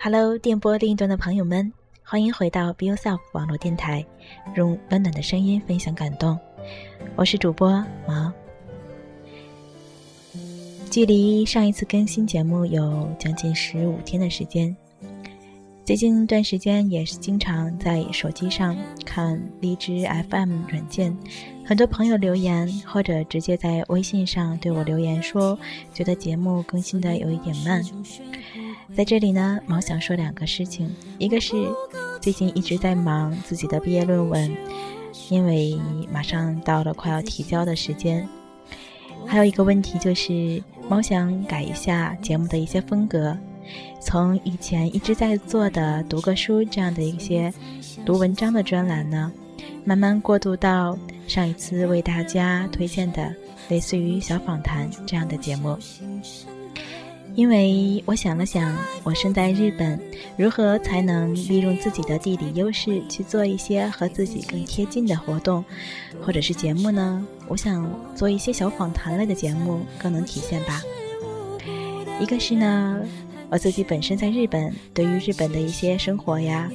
Hello，电波另一端的朋友们，欢迎回到 Be Yourself 网络电台，用温暖的声音分享感动。我是主播毛。距离上一次更新节目有将近十五天的时间，最近一段时间也是经常在手机上看荔枝 FM 软件，很多朋友留言或者直接在微信上对我留言说，觉得节目更新的有一点慢。在这里呢，毛想说两个事情，一个是最近一直在忙自己的毕业论文，因为马上到了快要提交的时间。还有一个问题就是，毛想改一下节目的一些风格，从以前一直在做的读个书这样的一些读文章的专栏呢，慢慢过渡到上一次为大家推荐的类似于小访谈这样的节目。因为我想了想，我身在日本，如何才能利用自己的地理优势去做一些和自己更贴近的活动，或者是节目呢？我想做一些小访谈类的节目，更能体现吧。一个是呢，我自己本身在日本，对于日本的一些生活呀、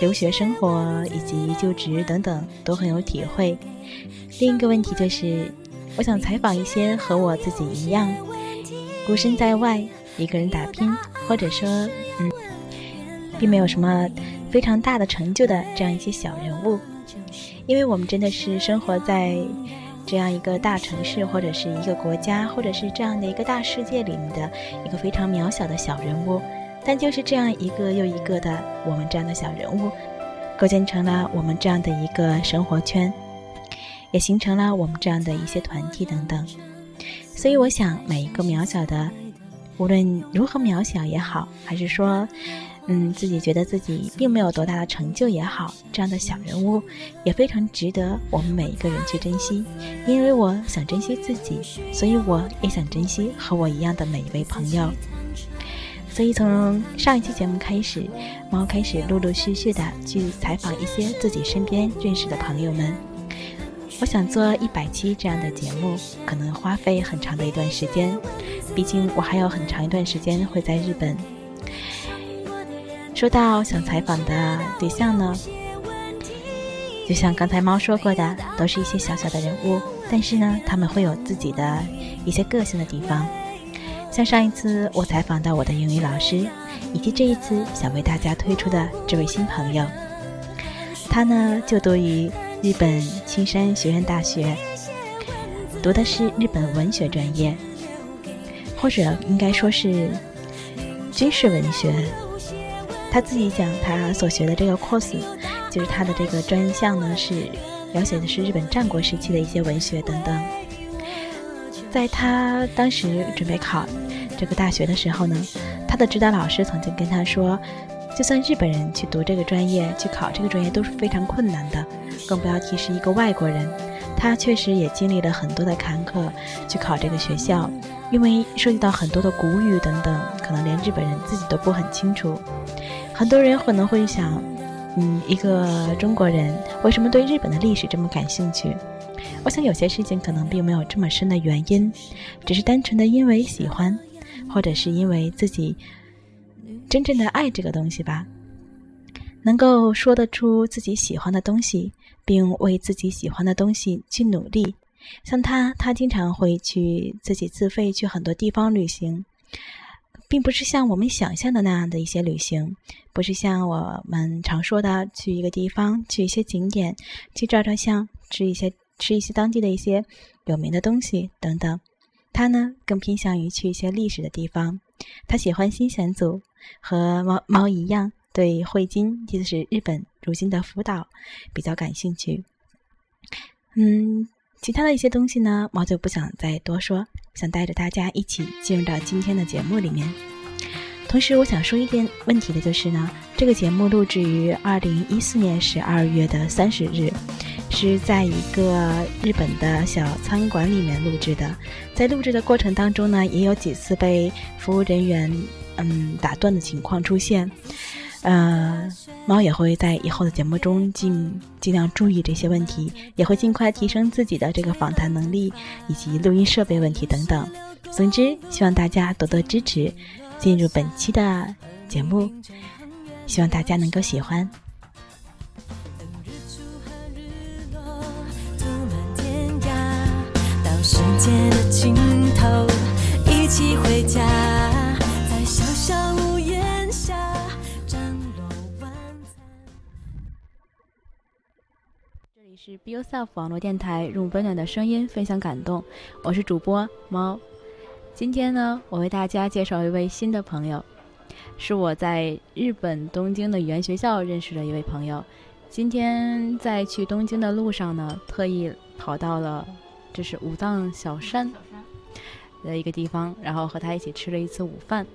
留学生活以及就职等等都很有体会。另一个问题就是，我想采访一些和我自己一样。孤身在外，一个人打拼，或者说，嗯，并没有什么非常大的成就的这样一些小人物，因为我们真的是生活在这样一个大城市，或者是一个国家，或者是这样的一个大世界里面的一个非常渺小的小人物，但就是这样一个又一个的我们这样的小人物，构建成了我们这样的一个生活圈，也形成了我们这样的一些团体等等。所以我想，每一个渺小的，无论如何渺小也好，还是说，嗯，自己觉得自己并没有多大的成就也好，这样的小人物也非常值得我们每一个人去珍惜。因为我想珍惜自己，所以我也想珍惜和我一样的每一位朋友。所以从上一期节目开始，猫开始陆陆续续的去采访一些自己身边认识的朋友们。我想做一百期这样的节目，可能花费很长的一段时间，毕竟我还有很长一段时间会在日本。说到想采访的对象呢，就像刚才猫说过的，都是一些小小的人物，但是呢，他们会有自己的一些个性的地方。像上一次我采访到我的英语老师，以及这一次想为大家推出的这位新朋友，他呢就读于。日本青山学院大学读的是日本文学专业，或者应该说是军事文学。他自己讲，他所学的这个 course 就是他的这个专项呢，是描写的是日本战国时期的一些文学等等。在他当时准备考这个大学的时候呢，他的指导老师曾经跟他说。就算日本人去读这个专业，去考这个专业都是非常困难的，更不要提是一个外国人。他确实也经历了很多的坎坷去考这个学校，因为涉及到很多的古语等等，可能连日本人自己都不很清楚。很多人可能会想，嗯，一个中国人为什么对日本的历史这么感兴趣？我想有些事情可能并没有这么深的原因，只是单纯的因为喜欢，或者是因为自己。真正的爱这个东西吧，能够说得出自己喜欢的东西，并为自己喜欢的东西去努力。像他，他经常会去自己自费去很多地方旅行，并不是像我们想象的那样的一些旅行，不是像我们常说的去一个地方去一些景点去照照相，吃一些吃一些当地的一些有名的东西等等。他呢，更偏向于去一些历史的地方。他喜欢新选组，和猫猫一样，对汇金，就是日本如今的福岛，比较感兴趣。嗯，其他的一些东西呢，猫就不想再多说，想带着大家一起进入到今天的节目里面。同时，我想说一点问题的就是呢，这个节目录制于二零一四年十二月的三十日。是在一个日本的小餐馆里面录制的，在录制的过程当中呢，也有几次被服务人员嗯打断的情况出现，呃，猫也会在以后的节目中尽尽量注意这些问题，也会尽快提升自己的这个访谈能力以及录音设备问题等等。总之，希望大家多多支持，进入本期的节目，希望大家能够喜欢。界的尽头，一起回家，在小小屋檐下，展落晚餐。这里是 Be Yourself 网络电台，用温暖的声音分享感动。我是主播猫。今天呢，我为大家介绍一位新的朋友，是我在日本东京的语言学校认识的一位朋友。今天在去东京的路上呢，特意跑到了。这是武藏小山的一个地方，然后和他一起吃了一次午饭，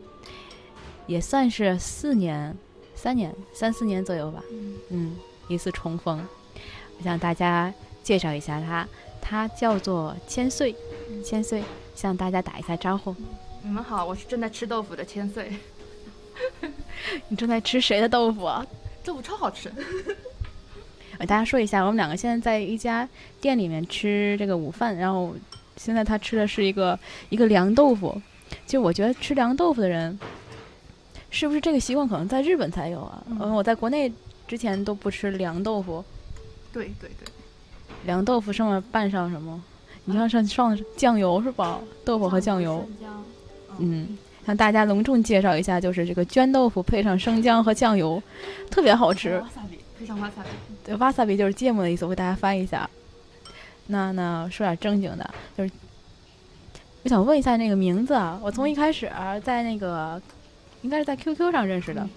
也算是四年、三年、三四年左右吧。嗯，一次重逢，我向大家介绍一下他，他叫做千岁，千岁向大家打一下招呼。你们好，我是正在吃豆腐的千岁。你正在吃谁的豆腐啊？豆腐超好吃。给大家说一下，我们两个现在在一家店里面吃这个午饭，然后现在他吃的是一个一个凉豆腐。就我觉得吃凉豆腐的人，是不是这个习惯可能在日本才有啊？嗯，我在国内之前都不吃凉豆腐。对对对，凉豆腐上面拌上什么？你看上上酱油是吧？豆腐和酱油。嗯，向大家隆重介绍一下，就是这个绢豆腐配上生姜和酱油，特别好吃。配上瓦萨比。对，瓦萨比就是芥末的意思，我给大家翻译一下。那那说点正经的，就是我想问一下那个名字啊，我从一开始在那个应该是在 QQ 上认识的，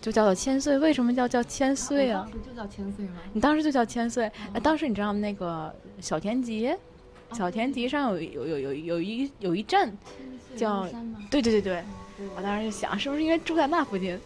就叫做千岁。为什么叫叫千岁啊？就叫千岁吗？你当时就叫千岁。哎，当时你知道吗？那个小田急，小田急上有有有有有一有一站叫对对对对，我当时就想，是不是因为住在那附近？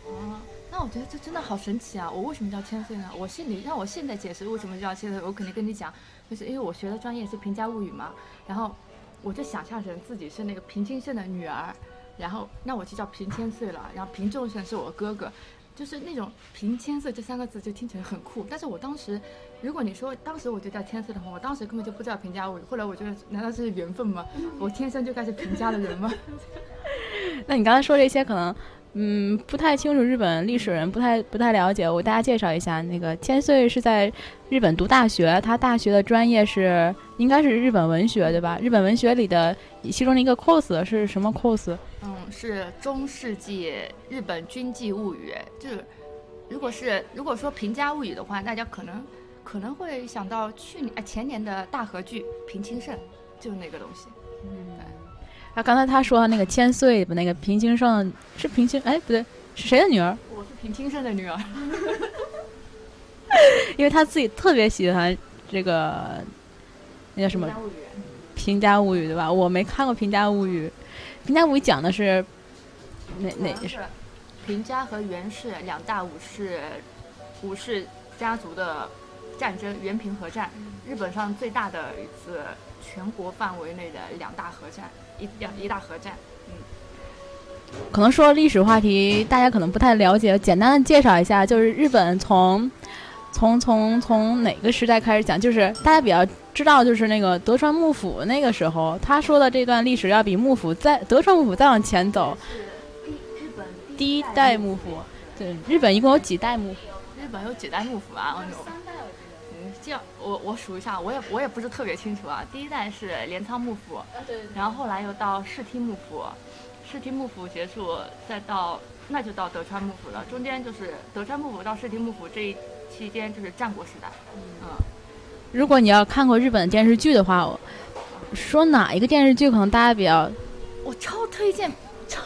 那我觉得这真的好神奇啊！我为什么叫千岁呢？我心里让我现在解释为什么叫千岁，我肯定跟你讲，就是因为我学的专业是平家物语嘛。然后我就想象成自己是那个平清盛的女儿，然后那我就叫平千岁了。然后平仲盛是我哥哥，就是那种平千岁这三个字就听起来很酷。但是我当时，如果你说当时我就叫千岁的话，我当时根本就不知道平家物语。后来我觉得，难道是缘分吗？我天生就该是平家的人吗？那你刚才说这些可能。嗯，不太清楚日本历史人不太不太了解，我给大家介绍一下。那个千岁是在日本读大学，他大学的专业是应该是日本文学，对吧？日本文学里的其中的一个 course 是什么 course？嗯，是中世纪日本军纪物语。就是如果是如果说平家物语的话，大家可能可能会想到去年哎前年的大和剧平清盛，就是那个东西。嗯，对。啊，刚才他说那个千岁不，那个平清盛是平清，哎，不对，是谁的女儿？我是平清盛的女儿，因为他自己特别喜欢这个，那叫什么？《平家物语》对吧？我没看过《平家物语》，《平家物语》讲的是哪哪是？平家和源氏两大武士武士家族的战争，源平合战，日本上最大的一次全国范围内的两大合战。一两一大河战，嗯，可能说历史话题，大家可能不太了解，简单的介绍一下，就是日本从从从从哪个时代开始讲，就是大家比较知道，就是那个德川幕府那个时候，他说的这段历史要比幕府再德川幕府再往前走。日本第一代幕府，对，日本一共有几代幕府？日本有几代幕府啊？我我数一下，我也我也不是特别清楚啊。第一代是镰仓幕府，然后后来又到室町幕府，室町幕府结束，再到那就到德川幕府了。中间就是德川幕府到室町幕府这一期间就是战国时代。嗯，如果你要看过日本电视剧的话，说哪一个电视剧可能大家比较，我超推荐，超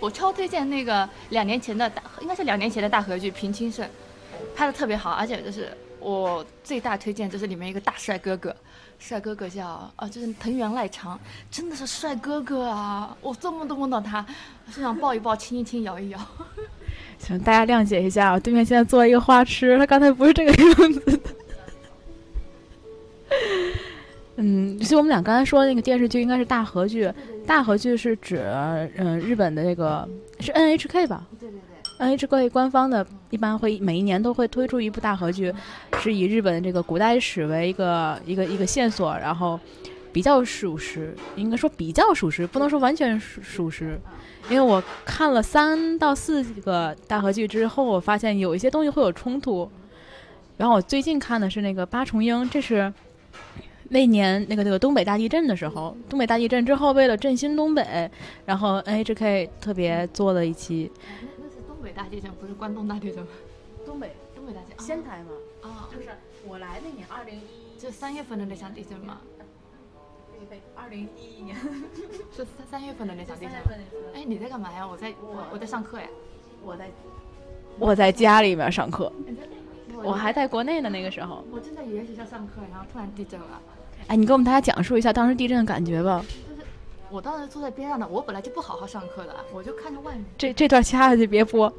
我超推荐那个两年前的大，应该是两年前的大合剧《平清盛》，拍的特别好，而且就是。我最大推荐就是里面一个大帅哥哥，帅哥哥叫啊，就是藤原赖长，真的是帅哥哥啊！我做梦都梦到他，就想抱一抱、亲一亲、摇一摇。行，大家谅解一下，对面现在坐了一个花痴，他刚才不是这个样子的。嗯，其实我们俩刚才说的那个电视剧应该是大和剧，大和剧是指嗯日本的那个是 NHK 吧？对对。NHK 官方的一般会每一年都会推出一部大合剧，是以日本这个古代史为一个一个一个线索，然后比较属实，应该说比较属实，不能说完全属属实，因为我看了三到四个大合剧之后，我发现有一些东西会有冲突。然后我最近看的是那个八重樱，这是那年那个那个东北大地震的时候，东北大地震之后，为了振兴东北，然后 NHK 特别做了一期。北大地震，不是关东大地震吗。东北东北大地震，仙台嘛，啊，就是我来那年二零一，就三月份的那场地震吗？对对，二零一一年 是三三月份的那场地震吗。哎，哎，你在干嘛呀？我在我我在上课呀。我在我在家里面上课，我还在国内呢那个时候。我正在语言学校上课，然后突然地震了。哎，你给我们大家讲述一下当时地震的感觉吧。就是我当时坐在边上的，我本来就不好好上课的，我就看着外面，这这段掐下去别播。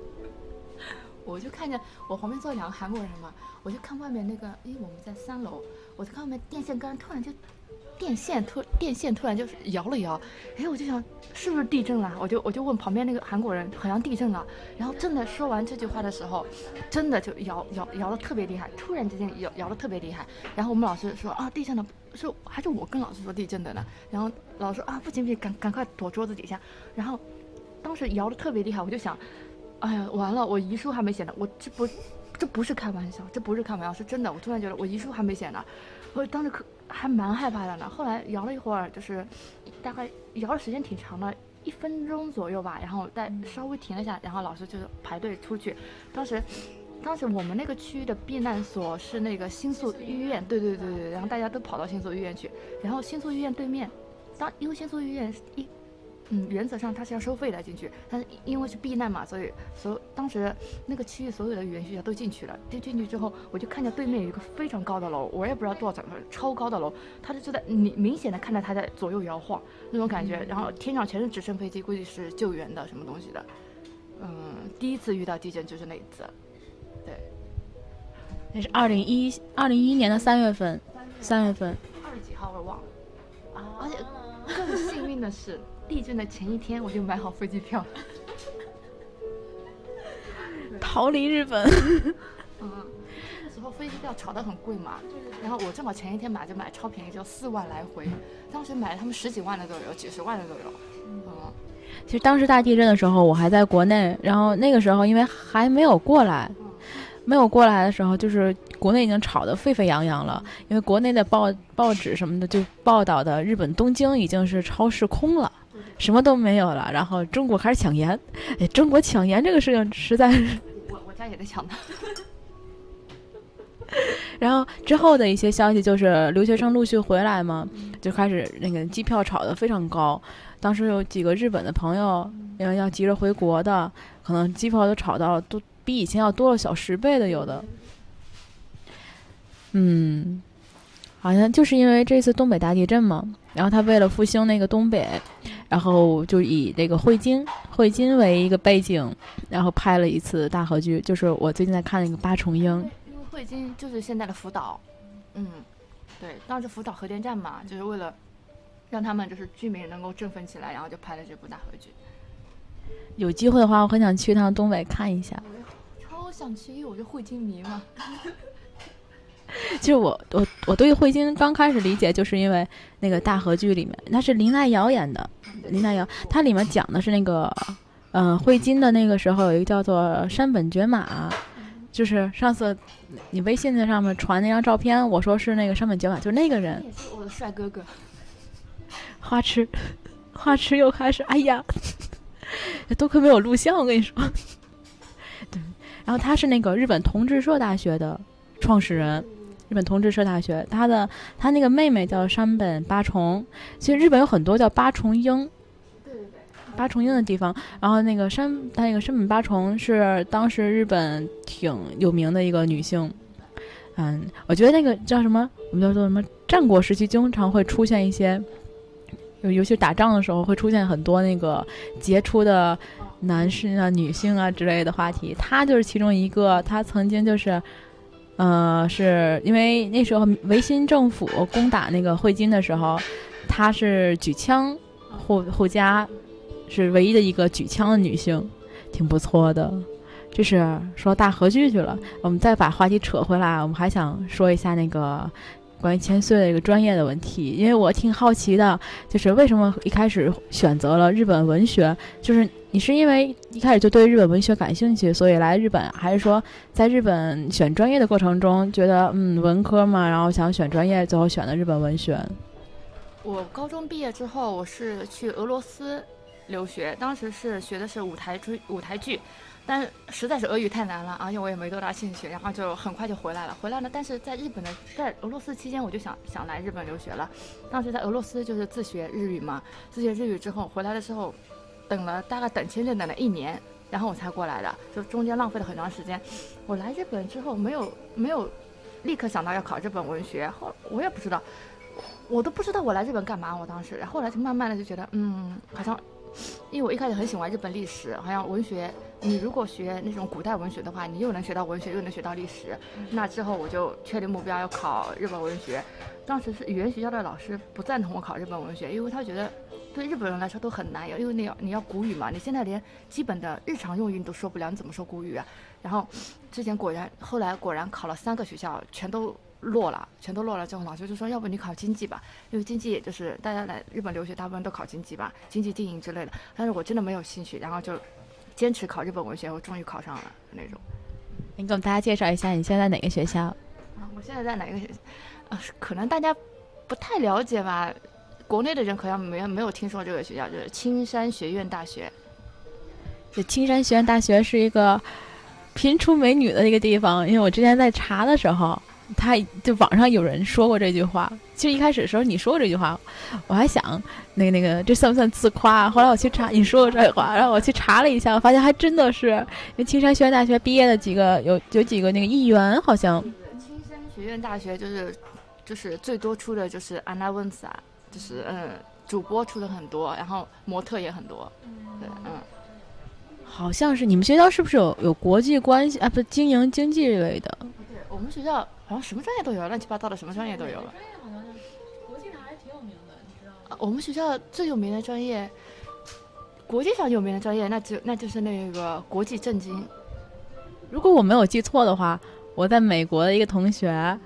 我就看见我旁边坐两个韩国人嘛，我就看外面那个，因为我们在三楼，我就看外面电线杆突然就电线突电线突然就是摇了摇，哎，我就想是不是地震了？我就我就问旁边那个韩国人，好像地震了。然后正在说完这句话的时候，真的就摇摇摇的特别厉害，突然之间摇摇的特别厉害。然后我们老师说啊地震了，是还是我跟老师说地震的呢？然后老师说啊不行不行，赶赶快躲桌子底下。然后当时摇的特别厉害，我就想，哎呀完了，我遗书还没写呢，我这不这不是开玩笑，这不是开玩笑，是真的。我突然觉得我遗书还没写呢，我当时可还蛮害怕的呢。后来摇了一会儿，就是大概摇的时间挺长的，一分钟左右吧，然后再稍微停了一下，然后老师就排队出去。当时，当时我们那个区域的避难所是那个新宿医院，对对对对，然后大家都跑到新宿医院去，然后新宿医院对面，当因为新宿医院一。嗯，原则上它是要收费的进去，但是因为是避难嘛，所以所当时那个区域所有的语言学校都进去了。进进去之后，我就看见对面有一个非常高的楼，我也不知道多少层，超高的楼，它就是在你明显的看到它在左右摇晃那种感觉，然后天上全是直升飞机，估计是救援的什么东西的。嗯，第一次遇到地震就是那一次，对，那是二零一二零一一年的三月份，三月份。二十几号我忘了，而且更幸运的是，地震的前一天我就买好飞机票。逃离日本。嗯，那时候飞机票炒得很贵嘛，然后我正好前一天买就买超便宜，就四万来回，当时买了他们十几万的都有，几十万的都有。嗯，其实当时大地震的时候，我还在国内，然后那个时候因为还没有过来，没有过来的时候，就是国内已经炒得沸沸扬扬了，因为国内的报报纸什么的就报道的日本东京已经是超市空了。什么都没有了，然后中国开始抢盐，哎，中国抢盐这个事情实在是，我我家也在抢呢。然后之后的一些消息就是留学生陆续回来嘛，就开始那个机票炒得非常高。当时有几个日本的朋友，因为要急着回国的，可能机票都炒到都比以前要多了小十倍的有的。嗯，好像就是因为这次东北大地震嘛，然后他为了复兴那个东北，然后就以这个汇金汇金为一个背景，然后拍了一次大合剧，就是我最近在看那个八重樱。因为汇金就是现在的福岛，嗯，对，当时福岛核电站嘛，就是为了让他们就是居民能够振奋起来，然后就拍了这部大合剧。有机会的话，我很想去一趟东北看一下。超想去，因为我是汇金迷嘛。其 实我我我对慧金刚开始理解，就是因为那个大河剧里面，那是林黛瑶演的，林黛瑶，它里面讲的是那个，嗯、慧金的那个时候有一个叫做山本觉马，就是上次你微信在上面传那张照片，我说是那个山本觉马，就是那个人也是我的帅哥哥。花痴，花痴又开始，哎呀，多亏没有录像，我跟你说。对，然后他是那个日本同志社大学的创始人，日本同志社大学，他的他那个妹妹叫山本八重，其实日本有很多叫八重樱，对对对。八重樱的地方，然后那个山，他那个山本八重是当时日本挺有名的一个女性。嗯，我觉得那个叫什么，我们叫做什么？战国时期经常会出现一些，尤尤其是打仗的时候会出现很多那个杰出的男士啊、女性啊之类的话题。她就是其中一个，她曾经就是，呃，是因为那时候维新政府攻打那个汇金的时候，她是举枪护护家。是唯一的一个举枪的女性，挺不错的。就是说大合剧去了，我们再把话题扯回来，我们还想说一下那个关于千岁的一个专业的问题，因为我挺好奇的，就是为什么一开始选择了日本文学？就是你是因为一开始就对日本文学感兴趣，所以来日本，还是说在日本选专业的过程中觉得嗯文科嘛，然后想选专业，最后选的日本文学？我高中毕业之后，我是去俄罗斯留学，当时是学的是舞台剧，舞台剧。但实在是俄语太难了，而且我也没多大兴趣，然后就很快就回来了。回来了，但是在日本的，在俄罗斯期间，我就想想来日本留学了。当时在俄罗斯就是自学日语嘛，自学日语之后回来的时候，等了大概等签证等了一年，然后我才过来的，就中间浪费了很长时间。我来日本之后没有没有立刻想到要考日本文学，后我也不知道，我都不知道我来日本干嘛。我当时，然后来就慢慢的就觉得，嗯，好像。因为我一开始很喜欢日本历史，好像文学，你如果学那种古代文学的话，你又能学到文学，又能学到历史。那之后我就确定目标要考日本文学。当时是语言学校的老师不赞同我考日本文学，因为他觉得对日本人来说都很难，因为你要你要古语嘛，你现在连基本的日常用语你都说不了，你怎么说古语啊？然后之前果然，后来果然考了三个学校，全都。落了，全都落了之后，老师就说：“要不你考经济吧，因为经济也就是大家来日本留学，大部分都考经济吧，经济经营之类的。”但是我真的没有兴趣，然后就坚持考日本文学，我终于考上了那种。你给我们大家介绍一下，你现在哪个学校？啊，我现在在哪个学校？啊，可能大家不太了解吧，国内的人可能没有没有听说这个学校，就是青山学院大学。这青山学院大学是一个频出美女的一个地方，因为我之前在查的时候。他就网上有人说过这句话，其实一开始的时候你说过这句话，我还想那个那个这算不算自夸？后来我去查你说过这句话，然后我去查了一下，我发现还真的是，因为青山学院大学毕业的几个有有几个那个议员好像。青山学院大学就是就是最多出的就是安娜温斯啊，就是嗯主播出的很多，然后模特也很多，对嗯。好像是你们学校是不是有有国际关系啊？不经营经济类的。对，我们学校。好像什么专业都有，乱七八糟的什么专业都有。专业好像国际上还是挺有名的，你知道吗？我们学校最有名的专业，国际上有名的专业，那就那就是那个国际政经。如果我没有记错的话，我在美国的一个同学，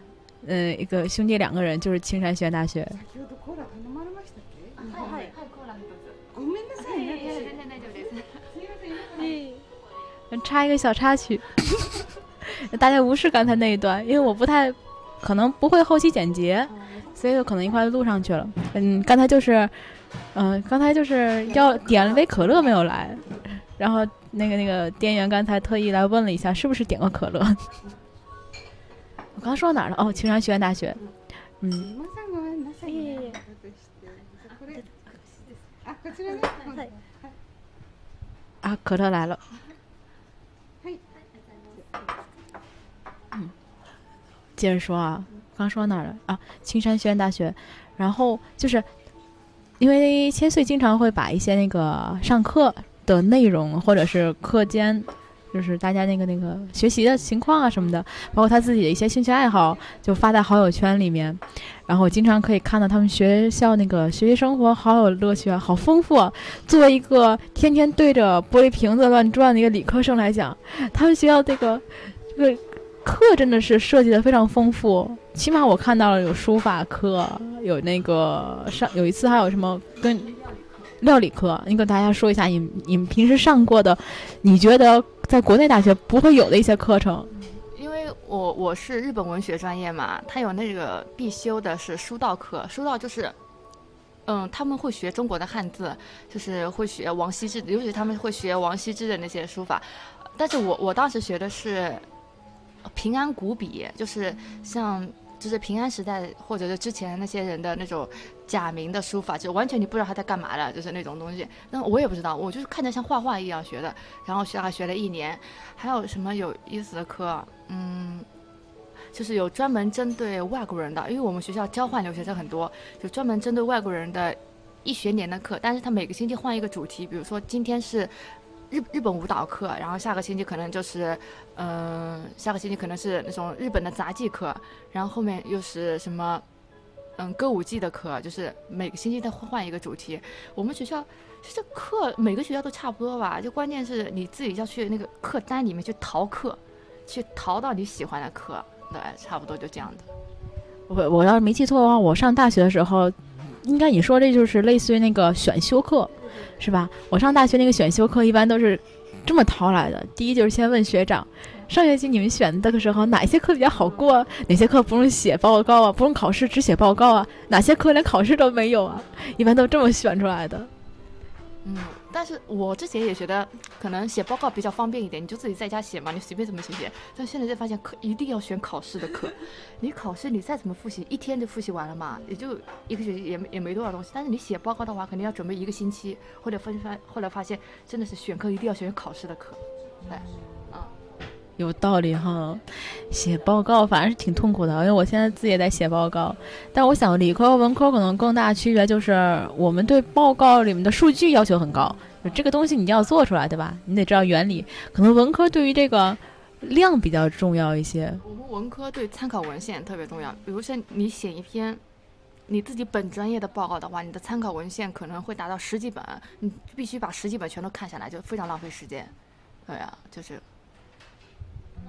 嗯，一个兄弟两个人就是青山学院大学。插一个小插曲。大家无视刚才那一段，因为我不太可能不会后期剪辑，所以就可能一块录上去了。嗯，刚才就是，嗯，刚才就是要点了杯可乐没有来，然后那个那个店员刚才特意来问了一下，是不是点过可乐？我刚说到哪儿了？哦，青山学院大学。嗯。啊，可乐来了。接着说啊，刚说哪儿了啊？青山学院大学，然后就是，因为千岁经常会把一些那个上课的内容，或者是课间，就是大家那个那个学习的情况啊什么的，包括他自己的一些兴趣爱好，就发在好友圈里面。然后我经常可以看到他们学校那个学习生活好有乐趣啊，好丰富啊。作为一个天天对着玻璃瓶子乱转的一个理科生来讲，他们学校这个这个。课真的是设计的非常丰富，起码我看到了有书法课，有那个上有一次还有什么跟料理课，你跟大家说一下，你你们平时上过的，你觉得在国内大学不会有的一些课程。因为我我是日本文学专业嘛，他有那个必修的是书道课，书道就是，嗯，他们会学中国的汉字，就是会学王羲之，尤其他们会学王羲之的那些书法，但是我我当时学的是。平安古笔就是像，就是平安时代或者是之前那些人的那种假名的书法，就完全你不知道他在干嘛的，就是那种东西。那我也不知道，我就是看着像画画一样学的。然后学还学了一年，还有什么有意思的课？嗯，就是有专门针对外国人的，因为我们学校交换留学生很多，就专门针对外国人的一学年的课。但是他每个星期换一个主题，比如说今天是。日日本舞蹈课，然后下个星期可能就是，嗯，下个星期可能是那种日本的杂技课，然后后面又是什么，嗯，歌舞伎的课，就是每个星期再换一个主题。我们学校其实课每个学校都差不多吧，就关键是你自己要去那个课单里面去逃课，去逃到你喜欢的课，对，差不多就这样的。我我要是没记错的话，我上大学的时候，应该你说这就是类似于那个选修课，是吧？我上大学那个选修课一般都是这么掏来的。第一就是先问学长，上学期你们选的时候哪些课比较好过？哪些课不用写报告啊？不用考试，只写报告啊？哪些课连考试都没有啊？一般都这么选出来的。嗯。但是我之前也觉得，可能写报告比较方便一点，你就自己在家写嘛，你随便怎么写写。但现在就发现，课一定要选考试的课。你考试你再怎么复习，一天就复习完了嘛，也就一个学期，也也没多少东西。但是你写报告的话，肯定要准备一个星期，或者分发。后来发现，真的是选课一定要选考试的课，对。有道理哈，写报告反正是挺痛苦的，因为我现在自己也在写报告。但我想理科和文科可能更大区别就是，我们对报告里面的数据要求很高，这个东西你要做出来，对吧？你得知道原理。可能文科对于这个量比较重要一些。我们文科对参考文献特别重要，比如说你写一篇你自己本专业的报告的话，你的参考文献可能会达到十几本，你必须把十几本全都看下来，就非常浪费时间。对呀，就是。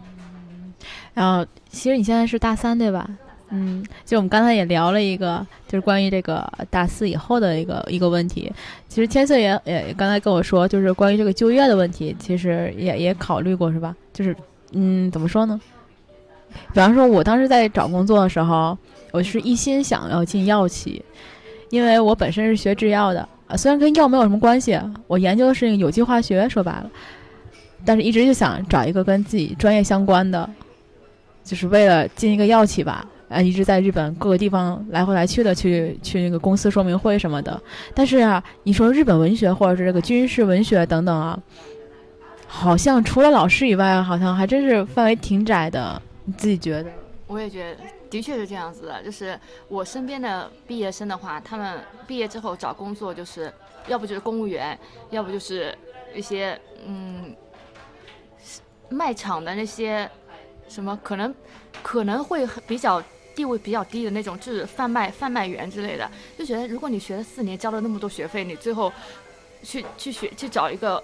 嗯然后，其实你现在是大三对吧？嗯，就我们刚才也聊了一个，就是关于这个大四以后的一个一个问题。其实天色也也刚才跟我说，就是关于这个就业的问题，其实也也考虑过是吧？就是，嗯，怎么说呢？比方说，我当时在找工作的时候，我是一心想要进药企，因为我本身是学制药的啊，虽然跟药没有什么关系，我研究的是有机化学，说白了，但是一直就想找一个跟自己专业相关的。就是为了进一个药企吧，啊，一直在日本各个地方来回来去的去去那个公司说明会什么的。但是啊，你说日本文学或者是这个军事文学等等啊，好像除了老师以外，好像还真是范围挺窄的。你自己觉得？我也觉得，的确是这样子的。就是我身边的毕业生的话，他们毕业之后找工作，就是要不就是公务员，要不就是一些嗯卖场的那些。什么可能可能会比较地位比较低的那种，就是贩卖贩卖员之类的，就觉得如果你学了四年，交了那么多学费，你最后去去学去找一个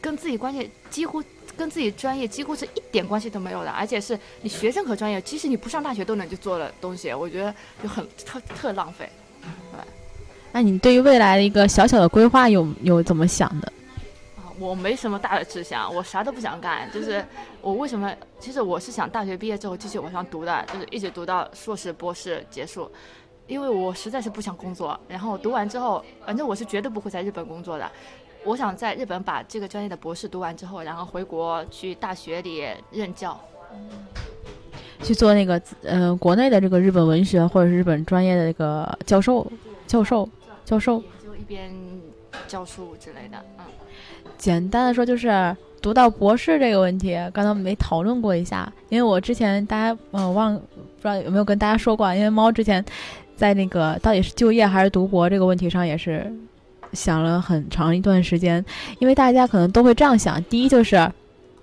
跟自己关系几乎跟自己专业几乎是一点关系都没有的，而且是你学任何专业，即使你不上大学都能去做的东西，我觉得就很特特浪费。对，那你对于未来的一个小小的规划有有怎么想的？我没什么大的志向，我啥都不想干。就是 我为什么？其实我是想大学毕业之后继续往上读的，就是一直读到硕士、博士结束。因为我实在是不想工作。然后读完之后，反正我是绝对不会在日本工作的。我想在日本把这个专业的博士读完之后，然后回国去大学里任教，去做那个呃国内的这个日本文学或者是日本专业的那个教授、教授、教授，就一边教书之类的，嗯。简单的说，就是读到博士这个问题，刚才没讨论过一下。因为我之前大家嗯忘不知道有没有跟大家说过，因为猫之前在那个到底是就业还是读博这个问题上也是想了很长一段时间。因为大家可能都会这样想：第一就是，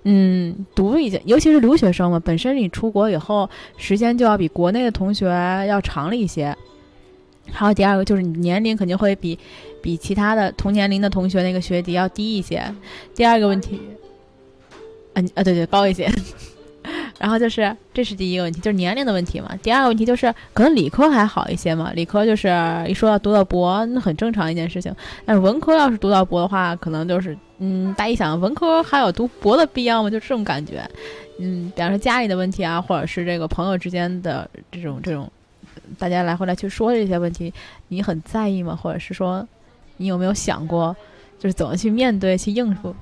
嗯，读已经，尤其是留学生嘛，本身你出国以后时间就要比国内的同学要长了一些。还有第二个就是你年龄肯定会比比其他的同年龄的同学那个学弟要低一些。第二个问题，啊啊对对高一些。然后就是这是第一个问题，就是年龄的问题嘛。第二个问题就是可能理科还好一些嘛，理科就是一说要读到博，那很正常一件事情。但是文科要是读到博的话，可能就是嗯，大家一想文科还有读博的必要吗？就这种感觉。嗯，比方说家里的问题啊，或者是这个朋友之间的这种这种。大家来回来去说这些问题，你很在意吗？或者是说，你有没有想过，就是怎么去面对、去应付？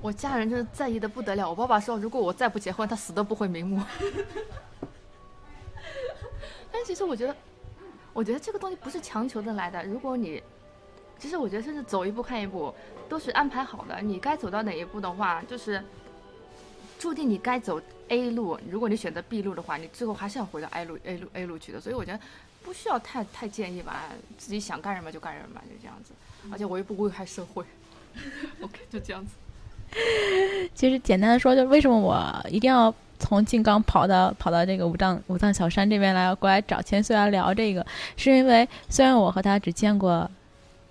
我家人真的在意的不得了。我爸爸说，如果我再不结婚，他死都不会瞑目。但其实我觉得，我觉得这个东西不是强求的来的。如果你，其实我觉得甚至走一步看一步，都是安排好的。你该走到哪一步的话，就是注定你该走。A 路，如果你选择 B 路的话，你最后还是要回到 A 路 A 路 A 路去的。所以我觉得不需要太太建议吧，自己想干什么就干什么，就这样子。而且我又不危害社会。OK，就这样子。其实简单的说，就是为什么我一定要从静冈跑到跑到这个武藏武藏小山这边来过来找千岁来聊这个，是因为虽然我和他只见过，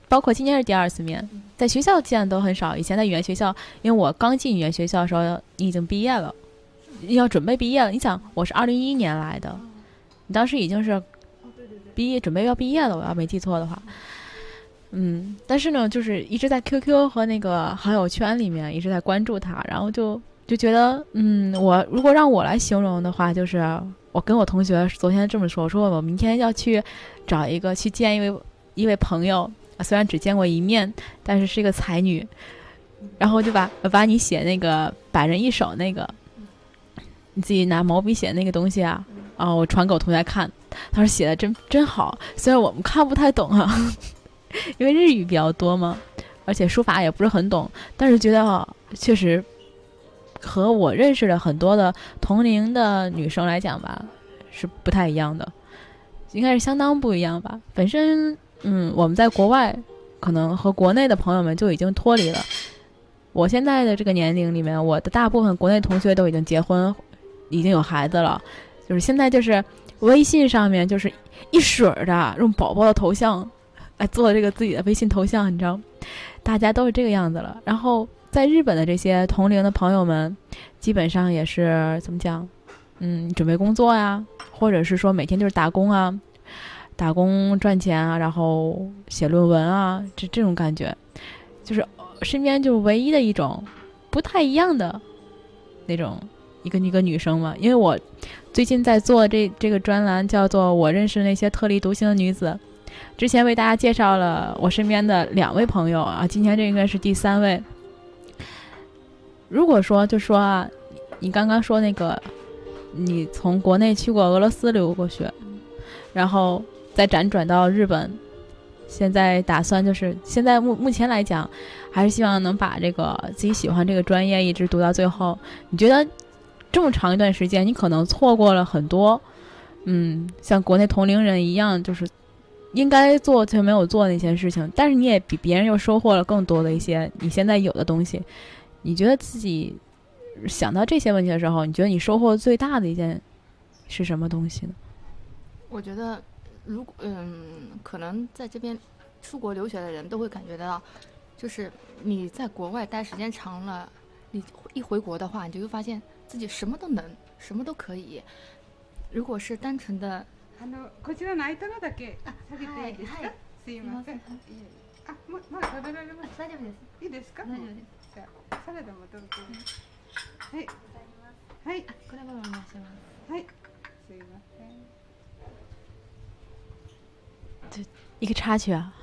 包括今天是第二次面，在学校见的都很少。以前在语言学校，因为我刚进语言学校的时候，你已经毕业了。要准备毕业了，你想我是二零一一年来的，你当时已经是毕业准备要毕业了，我要没记错的话。嗯，但是呢，就是一直在 QQ 和那个好友圈里面一直在关注他，然后就就觉得，嗯，我如果让我来形容的话，就是我跟我同学昨天这么说，我说我明天要去找一个去见一位一位朋友，虽然只见过一面，但是是一个才女，然后就把把你写那个百人一首那个，你自己拿毛笔写那个东西啊，啊，我传给我同学看，他说写的真真好，虽然我们看不太懂啊。因为日语比较多嘛，而且书法也不是很懂，但是觉得啊，确实和我认识的很多的同龄的女生来讲吧，是不太一样的，应该是相当不一样吧。本身，嗯，我们在国外，可能和国内的朋友们就已经脱离了。我现在的这个年龄里面，我的大部分国内同学都已经结婚，已经有孩子了，就是现在就是微信上面就是一水儿的用宝宝的头像。来做这个自己的微信头像，你知道，大家都是这个样子了。然后在日本的这些同龄的朋友们，基本上也是怎么讲？嗯，准备工作呀，或者是说每天就是打工啊，打工赚钱啊，然后写论文啊，这这种感觉，就是身边就唯一的一种不太一样的那种一个一个女生嘛。因为我最近在做这这个专栏，叫做《我认识那些特立独行的女子》。之前为大家介绍了我身边的两位朋友啊，今天这应该是第三位。如果说就说啊，你刚刚说那个，你从国内去过俄罗斯留过学，然后再辗转到日本，现在打算就是现在目目前来讲，还是希望能把这个自己喜欢这个专业一直读到最后。你觉得这么长一段时间，你可能错过了很多，嗯，像国内同龄人一样，就是。应该做却没有做那些事情，但是你也比别人又收获了更多的一些你现在有的东西。你觉得自己想到这些问题的时候，你觉得你收获最大的一件是什么东西呢？我觉得，如果嗯，可能在这边出国留学的人都会感觉到，就是你在国外待时间长了，你一回国的话，你就会发现自己什么都能，什么都可以。如果是单纯的。あのこちらの空いたのだけ下げていいですか、はいはい、すいません。あままだ食べられます？大丈夫です。いいですか？大丈夫です。じゃあサラダもどうぞ。はい。はい。これもお願いします。はい。すいません。这一个插曲啊，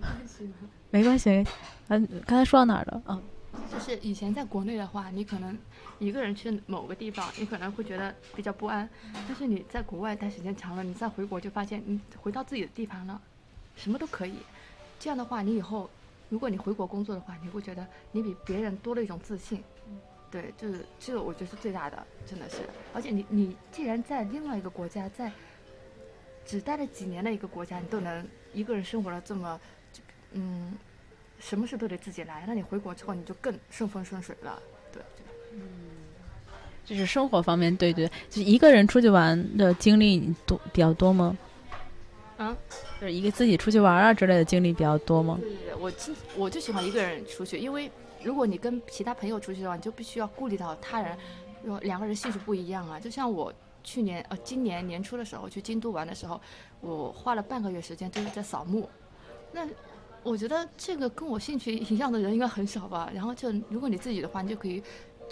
没关系。嗯，刚才说到哪儿了？嗯，就是以前在国内的话，你可能一个人去某个地方，你可能会觉得比较不安。但是你在国外待时间长了，你再回国就发现，你回到自己的地盘了，什么都可以。这样的话，你以后如果你回国工作的话，你会觉得你比别人多了一种自信。对，就是这个，我觉得是最大的，真的是。而且你你既然在另外一个国家，在只待了几年的一个国家，你都能一个人生活了这么，嗯。什么事都得自己来，那你回国之后你就更顺风顺水了，对。嗯，就是生活方面，对对，就一个人出去玩的经历多比较多吗？啊，就是一个自己出去玩啊之类的经历比较多吗？对对对，我经我就喜欢一个人出去，因为如果你跟其他朋友出去的话，你就必须要顾虑到他人，两个人兴趣不一样啊。就像我去年呃今年年初的时候去京都玩的时候，我花了半个月时间都是在扫墓，那。我觉得这个跟我兴趣一样的人应该很少吧。然后就如果你自己的话，你就可以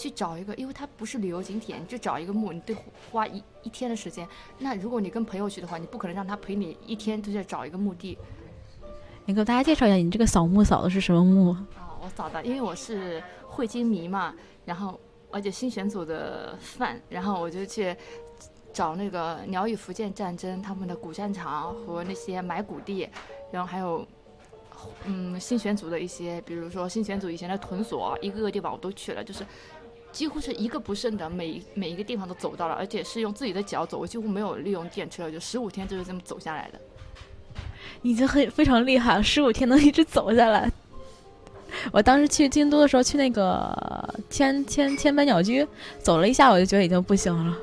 去找一个，因为它不是旅游景点，你就找一个墓，你得花一一天的时间。那如果你跟朋友去的话，你不可能让他陪你一天都在找一个墓地。你给大家介绍一下，你这个扫墓扫的是什么墓？啊，我扫的，因为我是会金迷嘛，然后而且新选组的饭，然后我就去找那个鸟语福建战争他们的古战场和那些埋骨地，然后还有。嗯，新选组的一些，比如说新选组以前的屯所，一个个地方我都去了，就是几乎是一个不剩的，每每一个地方都走到了，而且是用自己的脚走，我几乎没有利用电车，就十五天就是这么走下来的。已经很非常厉害了，十五天能一直走下来。我当时去京都的时候，去那个千千千百鸟居，走了一下，我就觉得已经不行了。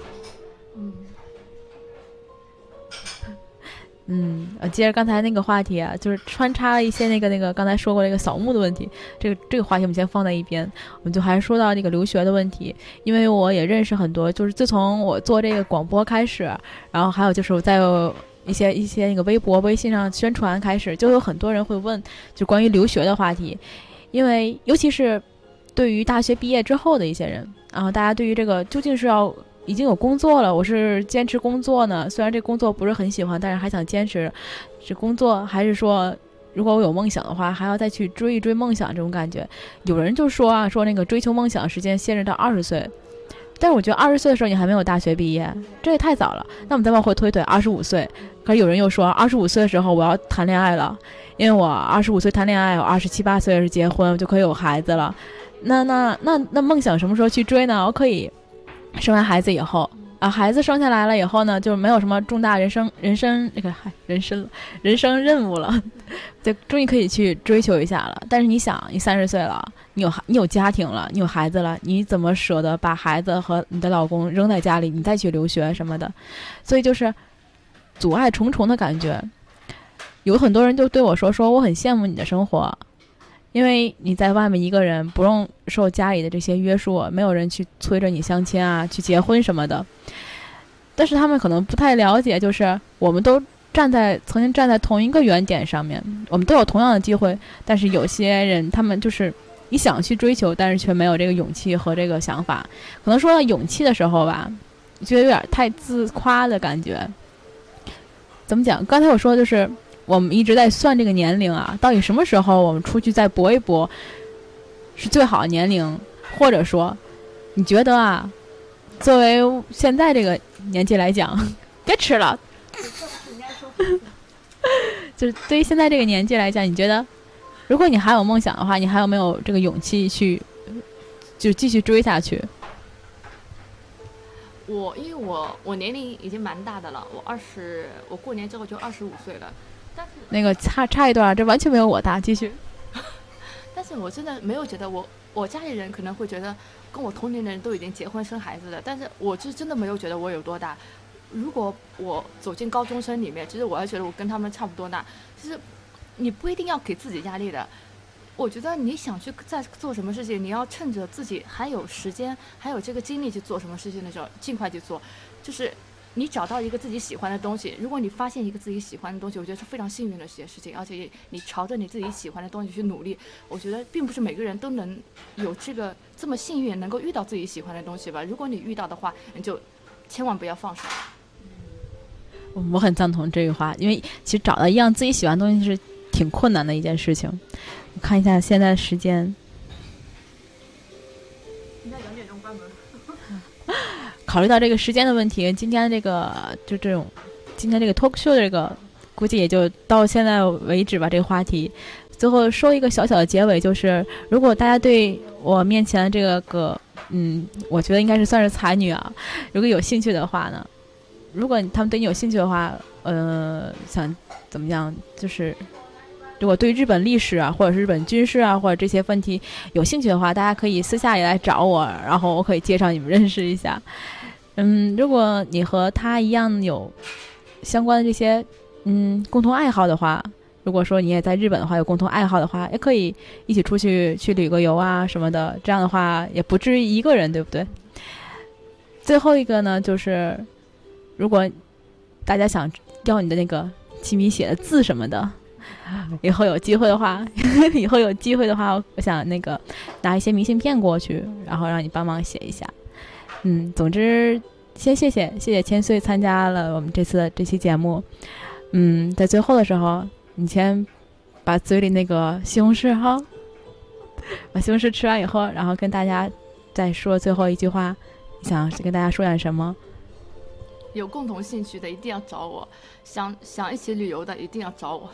嗯。呃，接着刚才那个话题啊，就是穿插了一些那个那个刚才说过那个扫墓的问题，这个这个话题我们先放在一边，我们就还是说到那个留学的问题，因为我也认识很多，就是自从我做这个广播开始，然后还有就是我在一些一些那个微博、微信上宣传开始，就有很多人会问，就关于留学的话题，因为尤其是对于大学毕业之后的一些人，然后大家对于这个究竟是要。已经有工作了，我是坚持工作呢。虽然这工作不是很喜欢，但是还想坚持这工作。还是说，如果我有梦想的话，还要再去追一追梦想这种感觉。有人就说啊，说那个追求梦想时间限制到二十岁，但是我觉得二十岁的时候你还没有大学毕业，这也太早了。那我们再往回推推，二十五岁。可是有人又说，二十五岁的时候我要谈恋爱了，因为我二十五岁谈恋爱，我二十七八岁是结婚，我就可以有孩子了。那那那那梦想什么时候去追呢？我可以。生完孩子以后啊，孩子生下来了以后呢，就没有什么重大人生人生那个嗨人生人生任务了，就终于可以去追求一下了。但是你想，你三十岁了，你有你有家庭了，你有孩子了，你怎么舍得把孩子和你的老公扔在家里，你再去留学什么的？所以就是阻碍重重的感觉。有很多人就对我说：“说我很羡慕你的生活。”因为你在外面一个人，不用受家里的这些约束，没有人去催着你相亲啊、去结婚什么的。但是他们可能不太了解，就是我们都站在曾经站在同一个原点上面，我们都有同样的机会。但是有些人，他们就是你想去追求，但是却没有这个勇气和这个想法。可能说到勇气的时候吧，觉得有点太自夸的感觉。怎么讲？刚才我说的就是。我们一直在算这个年龄啊，到底什么时候我们出去再搏一搏是最好的年龄？或者说，你觉得啊，作为现在这个年纪来讲，别吃了。就是对于现在这个年纪来讲，你觉得，如果你还有梦想的话，你还有没有这个勇气去，就继续追下去？我因为我我年龄已经蛮大的了，我二十，我过年之后就二十五岁了。那个差差一段，这完全没有我大。继续。但是我真的没有觉得我我家里人可能会觉得跟我同龄的人都已经结婚生孩子了，但是我是真的没有觉得我有多大。如果我走进高中生里面，其实我还觉得我跟他们差不多大。其实你不一定要给自己压力的。我觉得你想去在做什么事情，你要趁着自己还有时间，还有这个精力去做什么事情的时候，尽快去做。就是。你找到一个自己喜欢的东西，如果你发现一个自己喜欢的东西，我觉得是非常幸运的一件事情。而且你朝着你自己喜欢的东西去努力，我觉得并不是每个人都能有这个这么幸运，能够遇到自己喜欢的东西吧。如果你遇到的话，你就千万不要放手。嗯我很赞同这句话，因为其实找到一样自己喜欢的东西是挺困难的一件事情。我看一下现在时间。考虑到这个时间的问题，今天这个就这种，今天这个 talk show 这个，估计也就到现在为止吧。这个话题，最后说一个小小的结尾，就是如果大家对我面前这个个，嗯，我觉得应该是算是才女啊，如果有兴趣的话呢，如果他们对你有兴趣的话，呃，想怎么样，就是如果对日本历史啊，或者是日本军事啊，或者这些问题有兴趣的话，大家可以私下也来找我，然后我可以介绍你们认识一下。嗯，如果你和他一样有相关的这些嗯共同爱好的话，如果说你也在日本的话有共同爱好的话，也可以一起出去去旅个游啊什么的。这样的话也不至于一个人，对不对？最后一个呢，就是如果大家想要你的那个亲笔写的字什么的，以后有机会的话 以后有机会的话，我想那个拿一些明信片过去，然后让你帮忙写一下。嗯，总之，先谢谢谢谢千岁参加了我们这次的这期节目。嗯，在最后的时候，你先把嘴里那个西红柿哈，把西红柿吃完以后，然后跟大家再说最后一句话，想跟大家说点什么？有共同兴趣的一定要找我，想想一起旅游的一定要找我。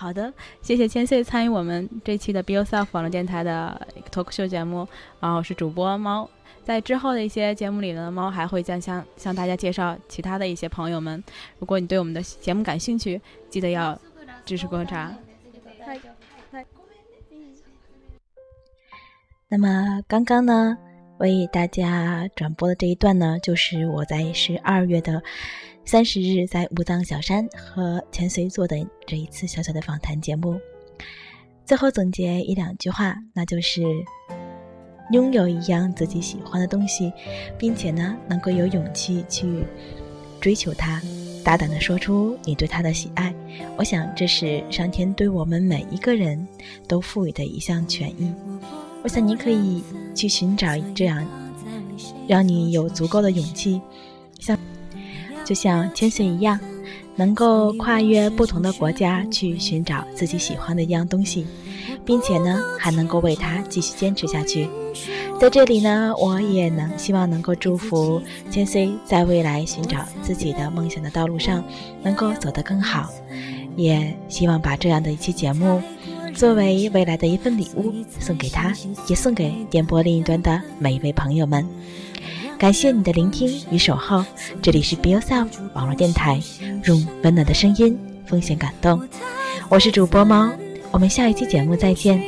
好的，谢谢千岁参与我们这期的 Be Yourself 网络电台的 talk show 节目，然后是主播猫。在之后的一些节目里呢，猫还会将向向大家介绍其他的一些朋友们。如果你对我们的节目感兴趣，记得要支持观察。那么刚刚呢，为大家转播的这一段呢，就是我在十二月的三十日在武当小山和千岁做的这一次小小的访谈节目。最后总结一两句话，那就是拥有一样自己喜欢的东西，并且呢，能够有勇气去追求它，大胆的说出你对它的喜爱。我想，这是上天对我们每一个人都赋予的一项权益。我想，你可以去寻找这样，让你有足够的勇气，像。就像千岁一样，能够跨越不同的国家去寻找自己喜欢的一样东西，并且呢，还能够为他继续坚持下去。在这里呢，我也能希望能够祝福千岁在未来寻找自己的梦想的道路上能够走得更好，也希望把这样的一期节目作为未来的一份礼物送给他，也送给电波另一端的每一位朋友们。感谢你的聆听与守候，这里是 Be Yourself 网络电台，用温暖的声音奉献感动。我是主播猫，我们下一期节目再见。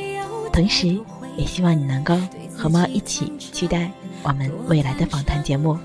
同时，也希望你能够和猫一起期待我们未来的访谈节目。